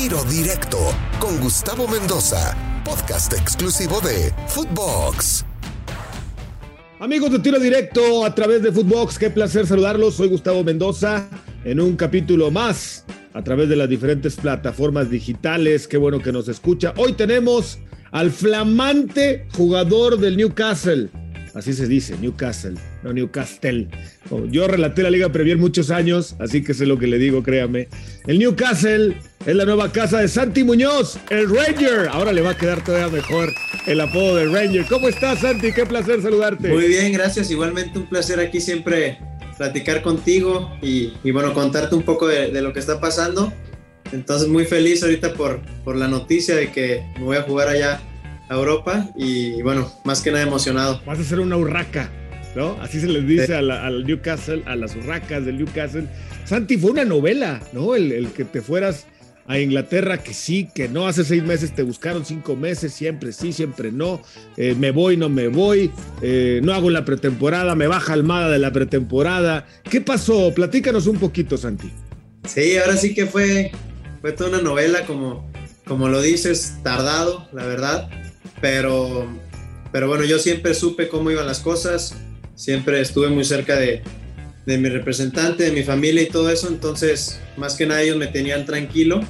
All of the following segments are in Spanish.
Tiro Directo con Gustavo Mendoza, podcast exclusivo de Footbox. Amigos de Tiro Directo a través de Footbox, qué placer saludarlos. Soy Gustavo Mendoza en un capítulo más a través de las diferentes plataformas digitales. Qué bueno que nos escucha. Hoy tenemos al flamante jugador del Newcastle. Así se dice, Newcastle, no Newcastle. Yo relaté la Liga Premier muchos años, así que sé lo que le digo, créame. El Newcastle es la nueva casa de Santi Muñoz, el Ranger. Ahora le va a quedar todavía mejor el apodo de Ranger. ¿Cómo estás, Santi? Qué placer saludarte. Muy bien, gracias. Igualmente un placer aquí siempre platicar contigo y, bueno, contarte un poco de, de, lo que está pasando. Entonces, muy feliz ahorita por, por la noticia de que me voy a jugar allá a Europa y bueno, más que nada emocionado. Vas a ser una urraca, ¿no? Así se les dice al Newcastle, a las urracas del Newcastle. Santi, fue una novela, ¿no? El, el, que te fueras a Inglaterra, que sí, que no, hace seis meses te buscaron cinco meses, siempre sí, siempre no, eh, me voy, no me voy, eh, no hago la pretemporada, me baja Almada de la pretemporada. ¿Qué pasó? Platícanos un poquito, Santi. Sí, ahora sí que fue, fue toda una novela, como, como lo dices, tardado, la verdad pero, pero bueno, yo siempre supe cómo iban las cosas, siempre estuve muy cerca de, de mi representante, de mi familia y todo eso, entonces más que nada ellos me tenían tranquilo,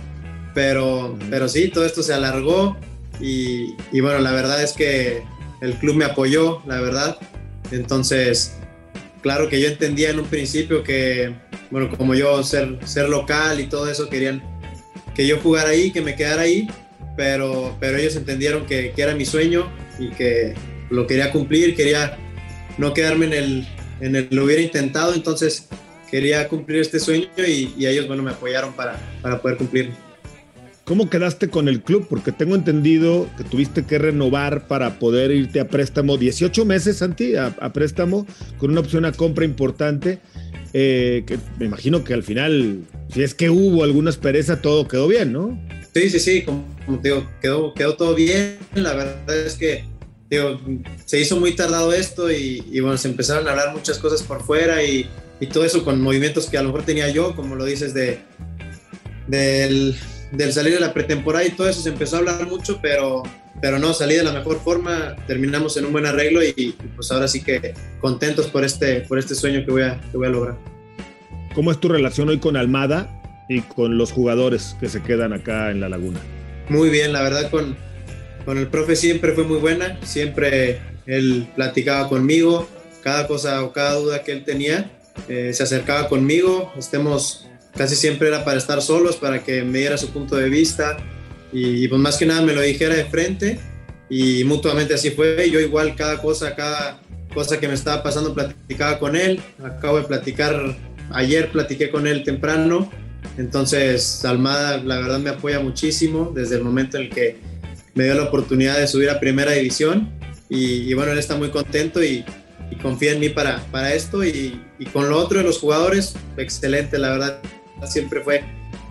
pero, pero sí, todo esto se alargó y, y, bueno, la verdad es que el club me apoyó, la verdad, entonces claro que yo entendía en un principio que, bueno, como yo ser, ser local y todo eso, querían que yo jugara ahí, que me quedara ahí, pero, pero ellos entendieron que, que, era mi sueño y que lo quería cumplir, quería no quedarme en el, en el lo hubiera intentado, entonces quería cumplir este sueño y, y ellos, bueno, me apoyaron para, para poder cumplirlo. ¿Cómo quedaste con el club? Porque tengo entendido que tuviste que renovar para poder irte a préstamo 18 meses, Santi, a, a préstamo, con una opción a compra importante. Eh, que me imagino que al final, si es que hubo alguna aspereza, todo quedó bien, ¿no? Sí, sí, sí, como, como te digo, quedó, quedó todo bien. La verdad es que digo, se hizo muy tardado esto y, y, bueno, se empezaron a hablar muchas cosas por fuera y, y, todo eso con movimientos que a lo mejor tenía yo, como lo dices, de, del, del salir de la pretemporada y todo eso se empezó a hablar mucho, pero, pero no, salí de la mejor forma, terminamos en un buen arreglo y, y pues ahora sí que contentos por este, por este sueño que voy, a, que voy a lograr. ¿Cómo es tu relación hoy con Almada y con los jugadores que se quedan acá en la laguna? Muy bien, la verdad con, con el profe siempre fue muy buena, siempre él platicaba conmigo, cada cosa o cada duda que él tenía, eh, se acercaba conmigo, estemos, casi siempre era para estar solos, para que me diera su punto de vista y, y pues más que nada me lo dijera de frente y mutuamente así fue, yo igual cada cosa, cada cosa que me estaba pasando platicaba con él, acabo de platicar, ayer platiqué con él temprano, entonces, Almada, la verdad, me apoya muchísimo desde el momento en el que me dio la oportunidad de subir a Primera División. Y, y bueno, él está muy contento y, y confía en mí para, para esto. Y, y, con lo otro de los jugadores, excelente, la verdad, siempre fue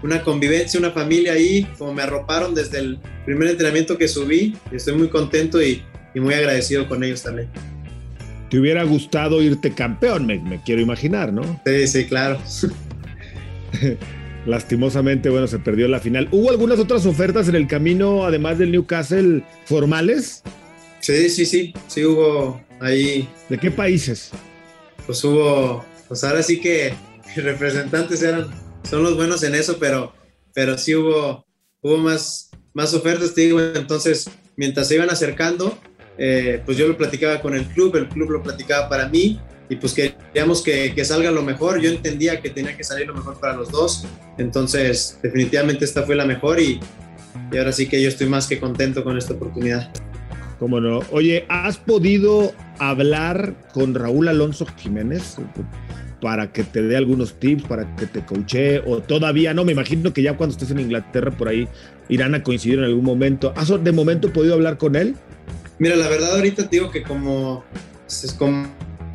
una convivencia, una familia ahí, como me arroparon desde el primer entrenamiento que subí. Estoy muy contento y, y muy agradecido con ellos también. Te hubiera gustado irte campeón, me, me quiero imaginar, ¿no? Sí, sí, claro. Lastimosamente, bueno, se perdió la final. ¿Hubo algunas otras ofertas en el camino, además del Newcastle, formales? Sí, sí, sí, sí hubo ahí. ¿De qué países? Pues hubo, pues ahora sí que representantes eran, son los buenos en eso, pero, pero sí hubo, hubo más, más ofertas, te digo, entonces, mientras se iban acercando, eh, pues yo lo platicaba con el club, el club lo platicaba para mí, y pues queríamos que, que, salga lo mejor. Yo entendía que tenía que salir lo mejor para los dos, entonces definitivamente esta fue la mejor y, y ahora sí que yo estoy más que contento con esta oportunidad. Cómo no. Oye, ¿has podido hablar con Raúl Alonso Jiménez para que te dé algunos tips, para que te coache o todavía no? Me imagino que ya cuando estés en Inglaterra por ahí irán a coincidir en algún momento. ¿Has de momento podido hablar con él? Mira, la verdad ahorita te digo que como, es como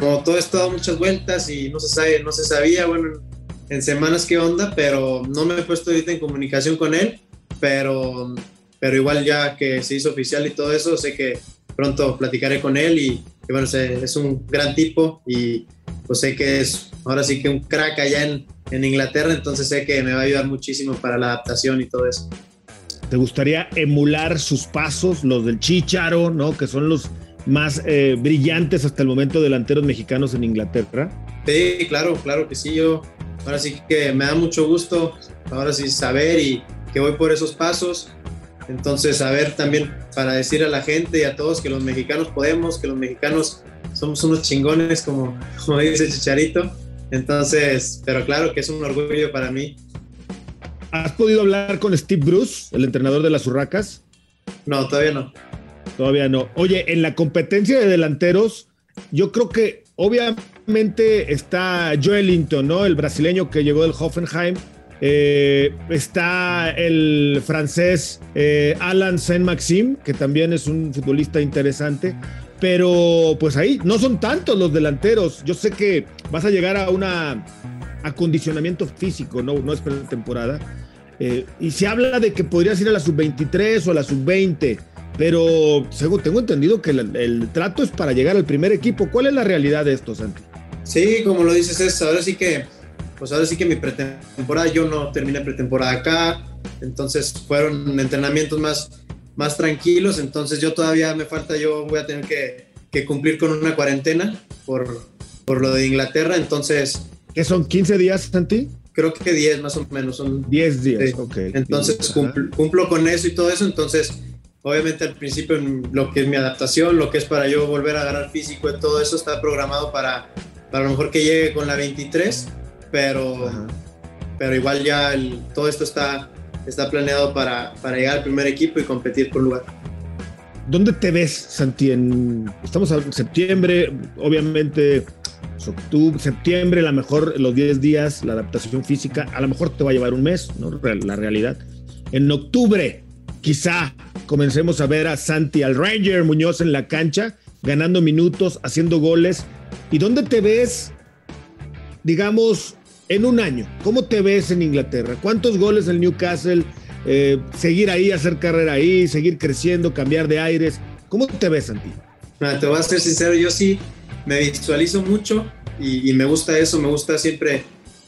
como todo esto dado muchas vueltas y no se sabe, no se sabía, bueno, en semanas qué onda, pero no me he puesto ahorita en comunicación con él, pero, pero igual ya que se hizo oficial y todo eso, sé que pronto platicaré con él y, y bueno, es un gran tipo y pues sé que es ahora sí que un crack allá en, en Inglaterra, entonces sé que me va a ayudar muchísimo para la adaptación y todo eso. ¿Te gustaría emular sus pasos, los del Chicharo, ¿no? Que son los más eh, brillantes hasta el momento delanteros mexicanos en Inglaterra. Sí, claro, claro que sí. Yo ahora sí que me da mucho gusto, ahora sí saber y que voy por esos pasos. Entonces, saber también para decir a la gente y a todos que los mexicanos podemos, que los mexicanos somos unos chingones, como, como dice Chicharito. Entonces, pero claro que es un orgullo para mí. ¿Has podido hablar con Steve Bruce, el entrenador de las Urracas? No, todavía no. Todavía no. Oye, en la competencia de delanteros, yo creo que obviamente está Joelinton, ¿no? El brasileño que llegó del Hoffenheim. Eh, está el francés eh, Alan Saint-Maxime, que también es un futbolista interesante. Pero pues ahí no son tantos los delanteros. Yo sé que vas a llegar a un acondicionamiento físico, no, no es pretemporada. Eh, y se habla de que podrías ir a la sub-23 o a la sub-20 pero según tengo entendido que el, trato es para llegar al primer equipo. ¿Cuál es la realidad de esto, Santi? Sí, como lo dices, es, ahora sí que, pues ahora sí que mi pretemporada, yo no terminé pretemporada acá, entonces fueron entrenamientos más, más tranquilos, entonces yo todavía me falta, yo voy a tener que, que cumplir con una cuarentena por, por lo de Inglaterra, entonces... ¿Qué son 15 días, Santi? Creo que 10 más o menos. Son 10 días, ok. Entonces cumplo con eso y todo eso, entonces Obviamente al principio lo que es mi adaptación, lo que es para yo volver a agarrar físico y todo eso está programado para, para lo mejor que llegue con la 23, pero, pero igual ya todo esto está, está planeado para, para llegar al primer equipo y competir por lugar. ¿Dónde te ves, Santi? estamos en septiembre, obviamente octubre, septiembre, la mejor los 10 días, la adaptación física, a lo mejor te va a llevar un mes, ¿no? La realidad. En octubre, quizá comencemos a ver a Santi, al Ranger Muñoz en la cancha, ganando minutos, haciendo goles. ¿Y dónde te ves, digamos, en un año? ¿Cómo te ves en Inglaterra? ¿Cuántos goles el Newcastle? Eh, seguir ahí, hacer carrera ahí, seguir creciendo, cambiar de aires. ¿Cómo te ves, Santi? te voy a ser sincero, yo sí me visualizo mucho y, me gusta eso, me gusta siempre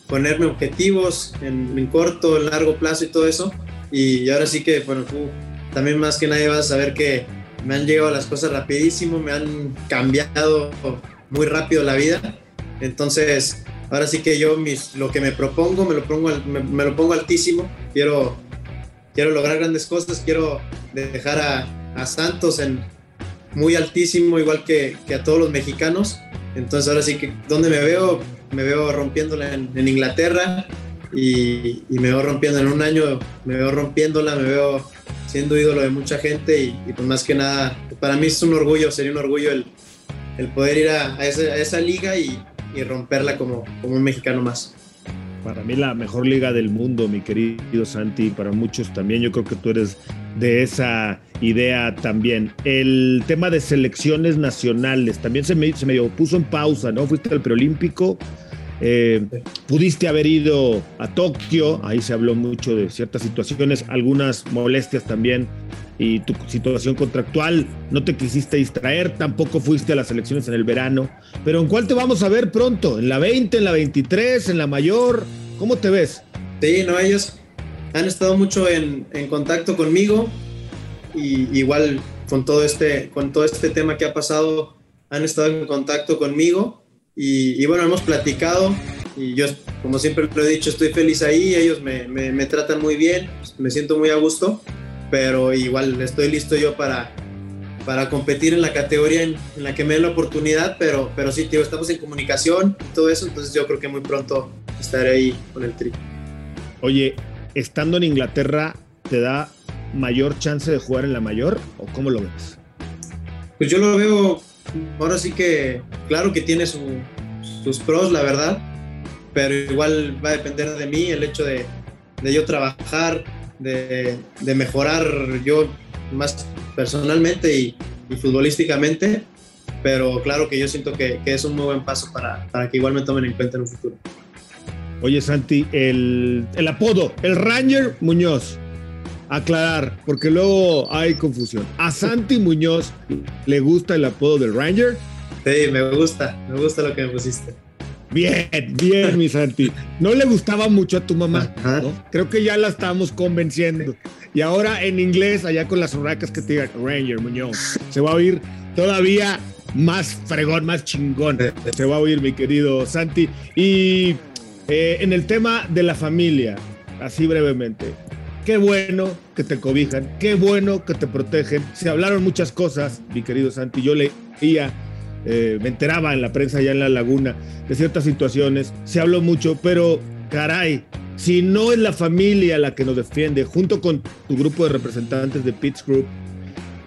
ponerme objetivos en, en, corto, en largo plazo y todo eso. Y ahora sí que, bueno, tú también más que nadie vas a saber que me han llegado las cosas rapidísimo, me han cambiado muy rápido la vida. Entonces, ahora sí que yo mis, lo que me propongo, me lo pongo, me, lo pongo altísimo. Quiero, quiero lograr grandes cosas, quiero dejar a, a Santos en muy altísimo, igual que, que, a todos los mexicanos. Entonces, ahora sí que, ¿dónde me veo? Me veo rompiéndola en, en Inglaterra y, me veo rompiendo en un año, me veo rompiéndola, me veo siendo ídolo de mucha gente y, pues más que nada, para mí es un orgullo, sería un orgullo el, el poder ir a, a, esa, liga y, y, romperla como, como un mexicano más. Para mí la mejor liga del mundo, mi querido Santi, para muchos también, yo creo que tú eres de esa idea también. El tema de selecciones nacionales también se me, se me puso en pausa, ¿no? Fuiste al preolímpico, eh, pudiste haber ido a Tokio, ahí se habló mucho de ciertas situaciones, algunas molestias también y tu situación contractual, no te quisiste distraer, tampoco fuiste a las elecciones en el verano, pero ¿en cuál te vamos a ver pronto? ¿En la 20, en la 23, en la mayor? ¿Cómo te ves? Sí, no, ellos han estado mucho en, en contacto conmigo y igual con todo, este, con todo este tema que ha pasado, han estado en contacto conmigo y, bueno, hemos platicado y yo, como siempre lo he dicho, estoy feliz ahí, ellos me, me, tratan muy bien, me siento muy a gusto, pero igual estoy listo yo para, para competir en la categoría en, la que me den la oportunidad, pero, pero sí, tío, estamos en comunicación y todo eso, entonces yo creo que muy pronto estaré ahí con el tri. Oye, estando en Inglaterra, ¿te da mayor chance de jugar en la mayor o cómo lo ves? Pues yo lo veo ahora sí que, claro que tiene sus pros, la verdad, pero igual va a depender de mí el hecho de, yo trabajar, de, mejorar yo más personalmente y, futbolísticamente, pero claro que yo siento que, es un muy buen paso para, para, que igual me tomen en cuenta en un futuro. Oye Santi, el, el apodo, el Ranger Muñoz, aclarar, porque luego hay confusión. ¿A Santi Muñoz le gusta el apodo del Ranger? Sí, me gusta, me gusta lo que me pusiste. Bien, bien, mi Santi. No le gustaba mucho a tu mamá, Creo que ya la estábamos convenciendo. y ahora en inglés, allá con las hurracas que te diga Ranger Muñoz. Se va a oír todavía más fregón, más chingón. Se va a oír, mi querido Santi. Y eh, en el tema de la familia, así brevemente, qué bueno que te cobijan, qué bueno que te protegen. Se hablaron muchas cosas, mi querido Santi. Yo leía, eh, me enteraba en la prensa allá en la laguna de ciertas situaciones. Se habló mucho, pero caray, si no es la familia la que nos defiende, junto con tu grupo de representantes de Pitts Group,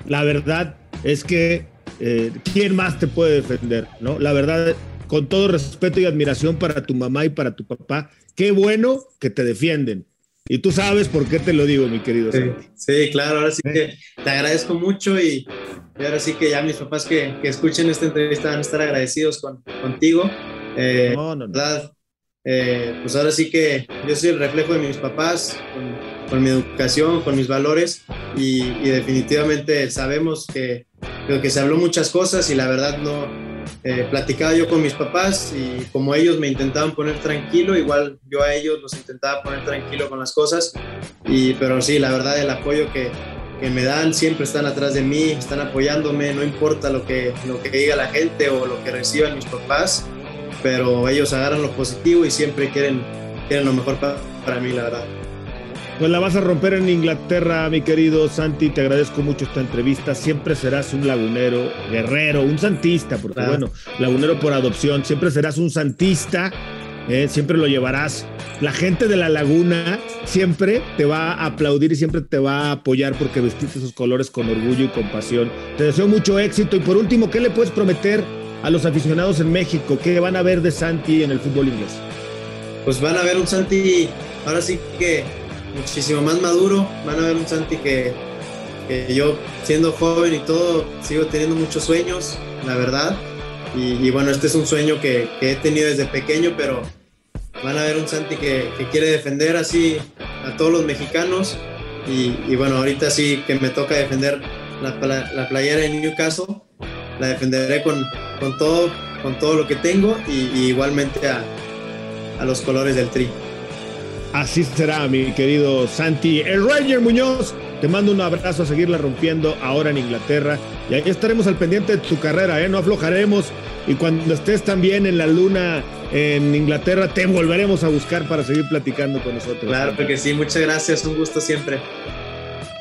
la verdad es que eh, ¿quién más te puede defender? ¿no? La verdad, con todo respeto y admiración para tu mamá y para tu papá, qué bueno que te defienden. Y tú sabes por qué te lo digo, mi querido sí, Sí, claro, ahora sí que te agradezco mucho y, ahora sí que ya mis papás que, escuchen esta entrevista van a estar agradecidos con, contigo. Eh, no, no, no. ¿verdad? Eh, pues ahora sí que yo soy el reflejo de mis papás, con, mi educación, con mis valores y, definitivamente sabemos que, que se habló muchas cosas y la verdad no, eh, platicaba yo con mis papás y como ellos me intentaban poner tranquilo, igual yo a ellos los intentaba poner tranquilo con las cosas, y, pero sí, la verdad el apoyo que, que me dan, siempre están atrás de mí, están apoyándome, no importa lo que, lo que diga la gente o lo que reciban mis papás, pero ellos agarran lo positivo y siempre quieren, quieren lo mejor para, mí, la verdad. Pues la vas a romper en Inglaterra, mi querido Santi. Te agradezco mucho esta entrevista. Siempre serás un lagunero, guerrero, un santista, porque bueno, lagunero por adopción. Siempre serás un santista. Eh, siempre lo llevarás. La gente de la laguna siempre te va a aplaudir y siempre te va a apoyar porque vestiste esos colores con orgullo y con pasión. Te deseo mucho éxito. Y por último, ¿qué le puedes prometer a los aficionados en México? ¿Qué van a ver de Santi en el fútbol inglés? Pues van a ver un Santi, ahora sí que muchísimo más maduro, van a ver un Santi que, yo siendo joven y todo, sigo teniendo muchos sueños, la verdad. Y, bueno, este es un sueño que, he tenido desde pequeño, pero van a ver un Santi que, quiere defender así a todos los mexicanos. Y, bueno, ahorita sí que me toca defender la, la playera de Newcastle, la defenderé con, con todo, con todo lo que tengo y, igualmente a, a, los colores del tri. Así será, mi querido Santi. El Ranger Muñoz, te mando un abrazo a seguirla rompiendo ahora en Inglaterra. Y ahí estaremos al pendiente de tu carrera, ¿eh? No aflojaremos. Y cuando estés también en la luna en Inglaterra, te volveremos a buscar para seguir platicando con nosotros. Claro, porque sí, muchas gracias, un gusto siempre.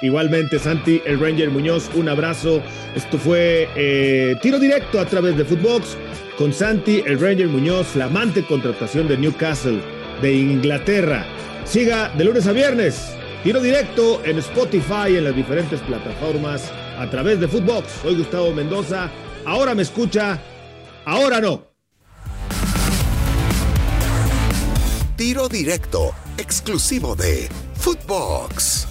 Igualmente, Santi, el Ranger Muñoz, un abrazo. Esto fue eh, tiro directo a través de Footbox con Santi, el Ranger Muñoz, flamante contratación de Newcastle de Inglaterra. Siga de lunes a viernes. Tiro directo en Spotify, en las diferentes plataformas, a través de Footbox. Soy Gustavo Mendoza. Ahora me escucha, ahora no. Tiro directo, exclusivo de Footbox.